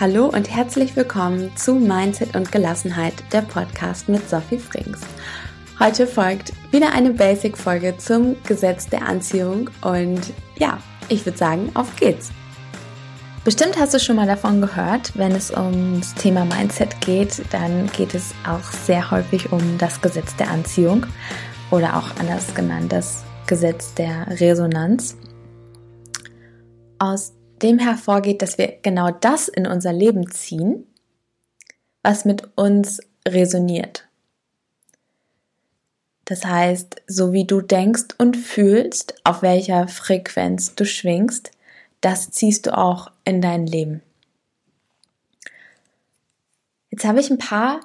Hallo und herzlich willkommen zu Mindset und Gelassenheit, der Podcast mit Sophie Frings. Heute folgt wieder eine Basic-Folge zum Gesetz der Anziehung und ja, ich würde sagen, auf geht's. Bestimmt hast du schon mal davon gehört, wenn es ums Thema Mindset geht, dann geht es auch sehr häufig um das Gesetz der Anziehung oder auch anders genannt das Gesetz der Resonanz. Aus dem hervorgeht, dass wir genau das in unser Leben ziehen, was mit uns resoniert. Das heißt, so wie du denkst und fühlst, auf welcher Frequenz du schwingst, das ziehst du auch in dein Leben. Jetzt habe ich ein paar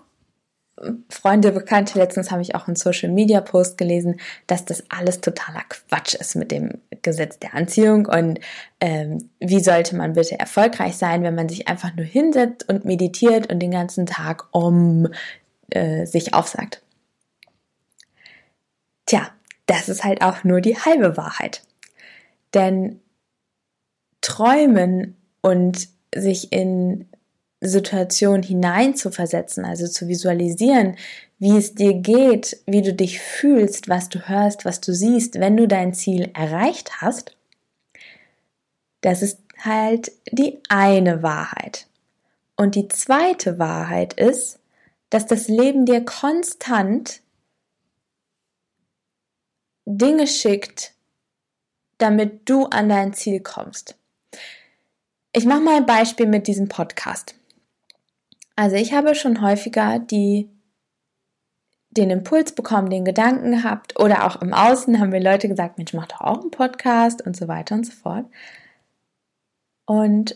Freunde, Bekannte, letztens habe ich auch einen Social Media Post gelesen, dass das alles totaler Quatsch ist mit dem Gesetz der Anziehung und ähm, wie sollte man bitte erfolgreich sein, wenn man sich einfach nur hinsetzt und meditiert und den ganzen Tag um äh, sich aufsagt. Tja, das ist halt auch nur die halbe Wahrheit. Denn träumen und sich in Situation hineinzuversetzen, also zu visualisieren, wie es dir geht, wie du dich fühlst, was du hörst, was du siehst, wenn du dein Ziel erreicht hast, das ist halt die eine Wahrheit. Und die zweite Wahrheit ist, dass das Leben dir konstant Dinge schickt, damit du an dein Ziel kommst. Ich mache mal ein Beispiel mit diesem Podcast. Also ich habe schon häufiger die, den Impuls bekommen, den Gedanken gehabt oder auch im Außen haben mir Leute gesagt, Mensch, mach doch auch einen Podcast und so weiter und so fort. Und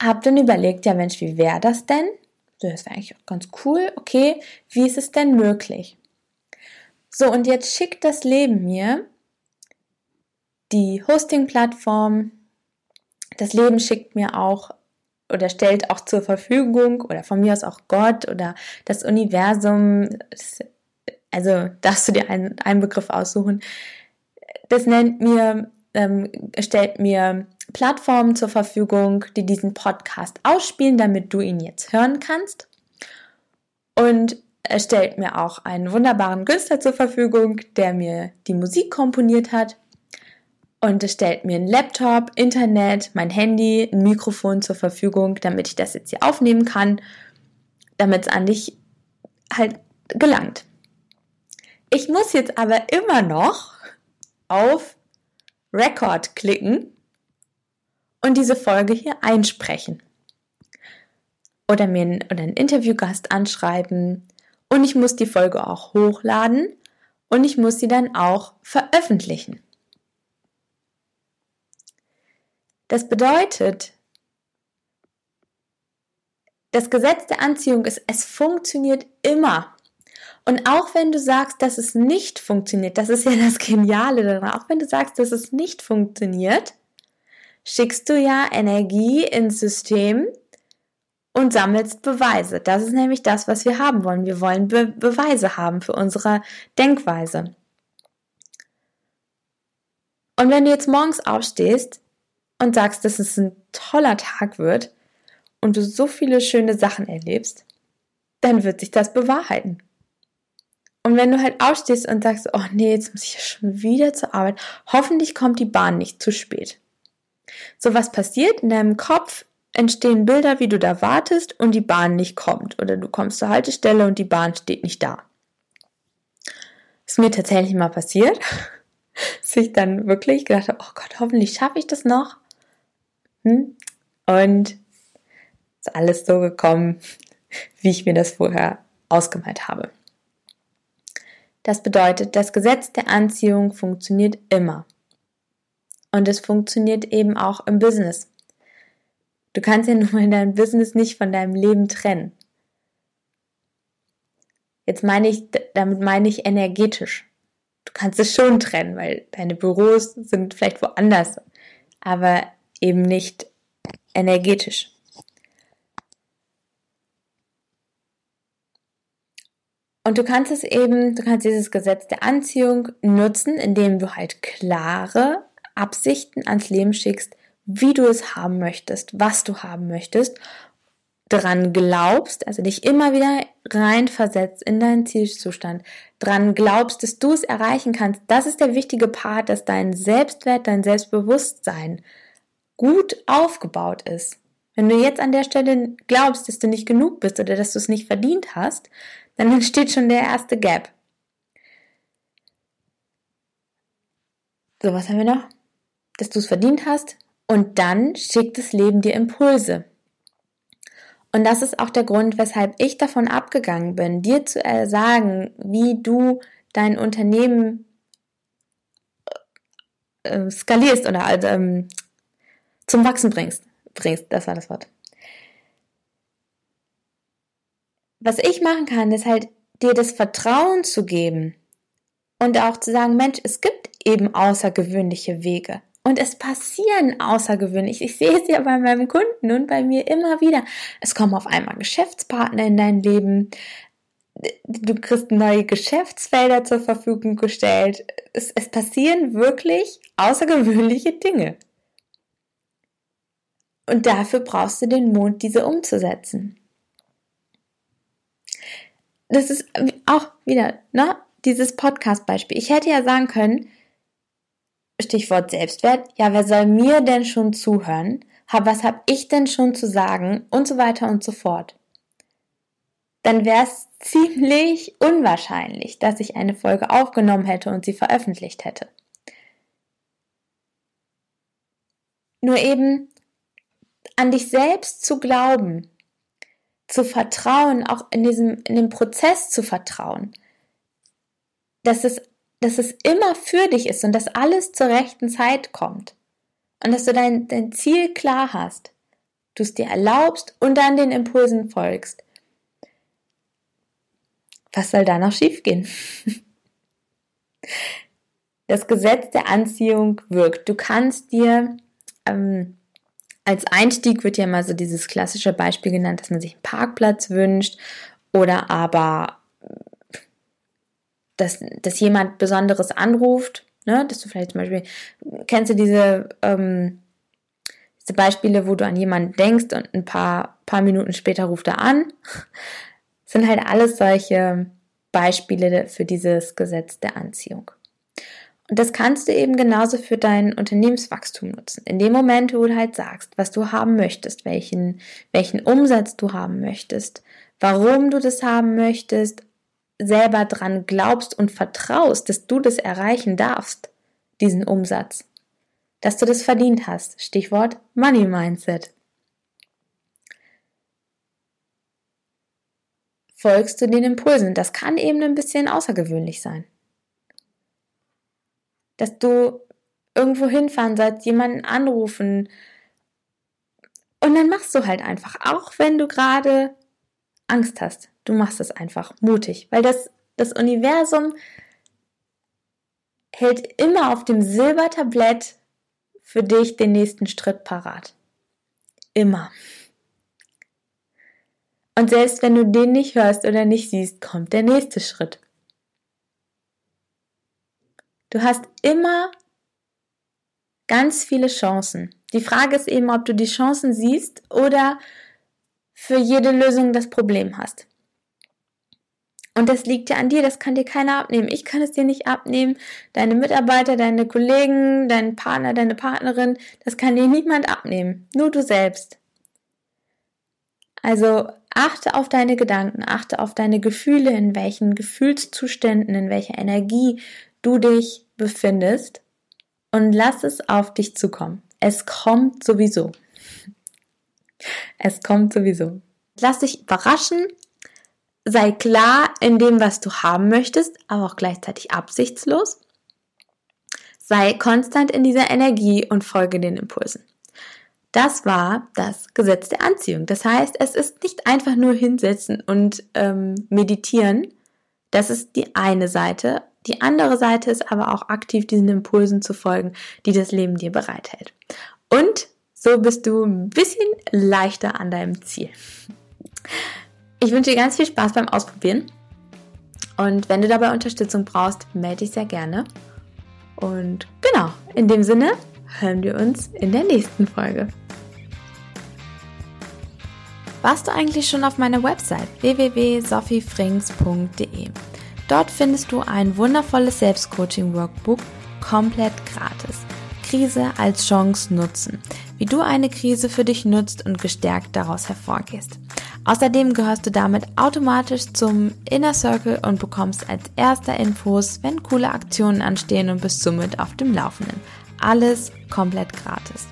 habe dann überlegt, ja Mensch, wie wäre das denn? Das wäre eigentlich auch ganz cool. Okay, wie ist es denn möglich? So, und jetzt schickt das Leben mir die Hosting-Plattform. Das Leben schickt mir auch oder stellt auch zur Verfügung oder von mir aus auch Gott oder das Universum, also darfst du dir einen, einen Begriff aussuchen, das nennt mir, ähm, stellt mir Plattformen zur Verfügung, die diesen Podcast ausspielen, damit du ihn jetzt hören kannst. Und er stellt mir auch einen wunderbaren Künstler zur Verfügung, der mir die Musik komponiert hat und es stellt mir ein Laptop, Internet, mein Handy, ein Mikrofon zur Verfügung, damit ich das jetzt hier aufnehmen kann, damit es an dich halt gelangt. Ich muss jetzt aber immer noch auf Record klicken und diese Folge hier einsprechen. Oder mir einen, oder einen Interviewgast anschreiben und ich muss die Folge auch hochladen und ich muss sie dann auch veröffentlichen. Das bedeutet, das Gesetz der Anziehung ist, es funktioniert immer. Und auch wenn du sagst, dass es nicht funktioniert, das ist ja das Geniale daran, auch wenn du sagst, dass es nicht funktioniert, schickst du ja Energie ins System und sammelst Beweise. Das ist nämlich das, was wir haben wollen. Wir wollen Be Beweise haben für unsere Denkweise. Und wenn du jetzt morgens aufstehst und sagst, dass es ein toller Tag wird und du so viele schöne Sachen erlebst, dann wird sich das bewahrheiten. Und wenn du halt aufstehst und sagst, oh nee, jetzt muss ich ja schon wieder zur Arbeit, hoffentlich kommt die Bahn nicht zu spät. So was passiert in deinem Kopf, entstehen Bilder, wie du da wartest und die Bahn nicht kommt. Oder du kommst zur Haltestelle und die Bahn steht nicht da. Ist mir tatsächlich mal passiert, dass ich dann wirklich gedacht habe, oh Gott, hoffentlich schaffe ich das noch. Hm? Und ist alles so gekommen, wie ich mir das vorher ausgemalt habe. Das bedeutet, das Gesetz der Anziehung funktioniert immer. Und es funktioniert eben auch im Business. Du kannst ja nun mal dein Business nicht von deinem Leben trennen. Jetzt meine ich, damit meine ich energetisch. Du kannst es schon trennen, weil deine Büros sind vielleicht woanders. Aber eben nicht energetisch. Und du kannst es eben, du kannst dieses Gesetz der Anziehung nutzen, indem du halt klare Absichten ans Leben schickst, wie du es haben möchtest, was du haben möchtest dran glaubst, also dich immer wieder reinversetzt in deinen Zielzustand, dran glaubst, dass du es erreichen kannst, das ist der wichtige Part, dass dein Selbstwert, dein Selbstbewusstsein gut aufgebaut ist. Wenn du jetzt an der Stelle glaubst, dass du nicht genug bist oder dass du es nicht verdient hast, dann entsteht schon der erste Gap. So, was haben wir noch? Dass du es verdient hast und dann schickt das Leben dir Impulse. Und das ist auch der Grund, weshalb ich davon abgegangen bin, dir zu sagen, wie du dein Unternehmen äh, skalierst oder also, ähm, zum Wachsen bringst. Bringst, das war das Wort. Was ich machen kann, ist halt dir das Vertrauen zu geben und auch zu sagen, Mensch, es gibt eben außergewöhnliche Wege. Und es passieren außergewöhnlich. Ich sehe es ja bei meinem Kunden und bei mir immer wieder. Es kommen auf einmal Geschäftspartner in dein Leben. Du kriegst neue Geschäftsfelder zur Verfügung gestellt. Es, es passieren wirklich außergewöhnliche Dinge. Und dafür brauchst du den Mond, diese umzusetzen. Das ist auch wieder, ne, dieses Podcast-Beispiel. Ich hätte ja sagen können, Stichwort Selbstwert, ja, wer soll mir denn schon zuhören? Was habe ich denn schon zu sagen? Und so weiter und so fort. Dann wäre es ziemlich unwahrscheinlich, dass ich eine Folge aufgenommen hätte und sie veröffentlicht hätte. Nur eben an dich selbst zu glauben, zu vertrauen, auch in diesem, in dem Prozess zu vertrauen, dass es dass es immer für dich ist und dass alles zur rechten Zeit kommt. Und dass du dein, dein Ziel klar hast, du es dir erlaubst und dann den Impulsen folgst. Was soll da noch schiefgehen? Das Gesetz der Anziehung wirkt. Du kannst dir ähm, als Einstieg wird ja mal so dieses klassische Beispiel genannt, dass man sich einen Parkplatz wünscht oder aber dass, dass jemand Besonderes anruft, ne? dass du vielleicht zum Beispiel, kennst du diese, ähm, diese Beispiele, wo du an jemanden denkst und ein paar, paar Minuten später ruft er an, das sind halt alles solche Beispiele für dieses Gesetz der Anziehung. Und das kannst du eben genauso für dein Unternehmenswachstum nutzen. In dem Moment, wo du halt sagst, was du haben möchtest, welchen, welchen Umsatz du haben möchtest, warum du das haben möchtest, selber dran glaubst und vertraust, dass du das erreichen darfst, diesen Umsatz, dass du das verdient hast. Stichwort Money Mindset. Folgst du den Impulsen. Das kann eben ein bisschen außergewöhnlich sein. Dass du irgendwo hinfahren sollst, jemanden anrufen. Und dann machst du halt einfach, auch wenn du gerade Angst hast. Du machst es einfach mutig, weil das, das Universum hält immer auf dem Silbertablett für dich den nächsten Schritt parat. Immer. Und selbst wenn du den nicht hörst oder nicht siehst, kommt der nächste Schritt. Du hast immer ganz viele Chancen. Die Frage ist eben, ob du die Chancen siehst oder für jede Lösung das Problem hast. Und das liegt ja an dir, das kann dir keiner abnehmen. Ich kann es dir nicht abnehmen. Deine Mitarbeiter, deine Kollegen, dein Partner, deine Partnerin, das kann dir niemand abnehmen. Nur du selbst. Also achte auf deine Gedanken, achte auf deine Gefühle, in welchen Gefühlszuständen, in welcher Energie du dich befindest und lass es auf dich zukommen. Es kommt sowieso. Es kommt sowieso. Lass dich überraschen sei klar in dem, was du haben möchtest, aber auch gleichzeitig absichtslos. Sei konstant in dieser Energie und folge den Impulsen. Das war das Gesetz der Anziehung. Das heißt, es ist nicht einfach nur hinsetzen und ähm, meditieren. Das ist die eine Seite. Die andere Seite ist aber auch aktiv diesen Impulsen zu folgen, die das Leben dir bereithält. Und so bist du ein bisschen leichter an deinem Ziel. Ich wünsche dir ganz viel Spaß beim Ausprobieren. Und wenn du dabei Unterstützung brauchst, melde dich sehr gerne. Und genau, in dem Sinne hören wir uns in der nächsten Folge. Warst du eigentlich schon auf meiner Website www.sophiefrings.de? Dort findest du ein wundervolles Selbstcoaching-Workbook komplett gratis. Krise als Chance nutzen. Wie du eine Krise für dich nutzt und gestärkt daraus hervorgehst. Außerdem gehörst du damit automatisch zum Inner Circle und bekommst als erster Infos, wenn coole Aktionen anstehen und bist somit auf dem Laufenden. Alles komplett gratis.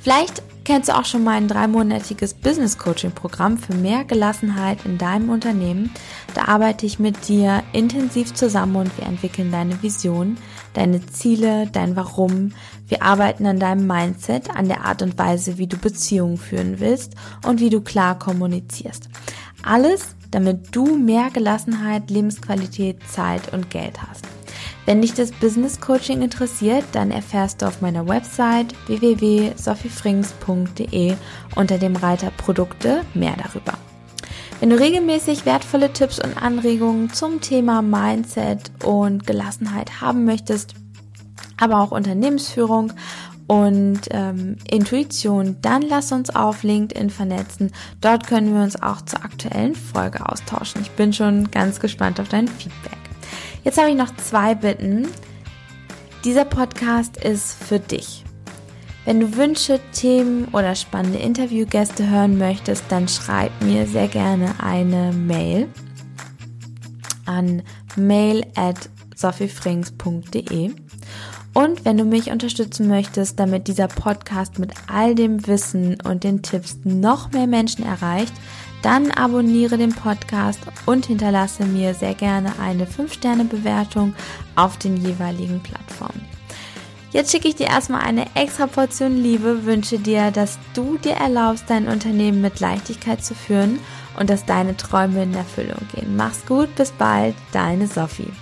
Vielleicht kennst du auch schon mein dreimonatiges Business Coaching Programm für mehr Gelassenheit in deinem Unternehmen. Da arbeite ich mit dir intensiv zusammen und wir entwickeln deine Vision, deine Ziele, dein Warum. Wir arbeiten an deinem Mindset, an der Art und Weise, wie du Beziehungen führen willst und wie du klar kommunizierst. Alles, damit du mehr Gelassenheit, Lebensqualität, Zeit und Geld hast. Wenn dich das Business Coaching interessiert, dann erfährst du auf meiner Website www.sophiefrings.de unter dem Reiter Produkte mehr darüber. Wenn du regelmäßig wertvolle Tipps und Anregungen zum Thema Mindset und Gelassenheit haben möchtest, aber auch Unternehmensführung und ähm, Intuition, dann lass uns auf LinkedIn vernetzen. Dort können wir uns auch zur aktuellen Folge austauschen. Ich bin schon ganz gespannt auf dein Feedback. Jetzt habe ich noch zwei Bitten. Dieser Podcast ist für dich. Wenn du Wünsche, Themen oder spannende Interviewgäste hören möchtest, dann schreib mir sehr gerne eine Mail an mail at sophiefrings.de. Und wenn du mich unterstützen möchtest, damit dieser Podcast mit all dem Wissen und den Tipps noch mehr Menschen erreicht, dann abonniere den Podcast und hinterlasse mir sehr gerne eine 5-Sterne-Bewertung auf den jeweiligen Plattformen. Jetzt schicke ich dir erstmal eine extra Portion Liebe, wünsche dir, dass du dir erlaubst, dein Unternehmen mit Leichtigkeit zu führen und dass deine Träume in Erfüllung gehen. Mach's gut, bis bald, deine Sophie.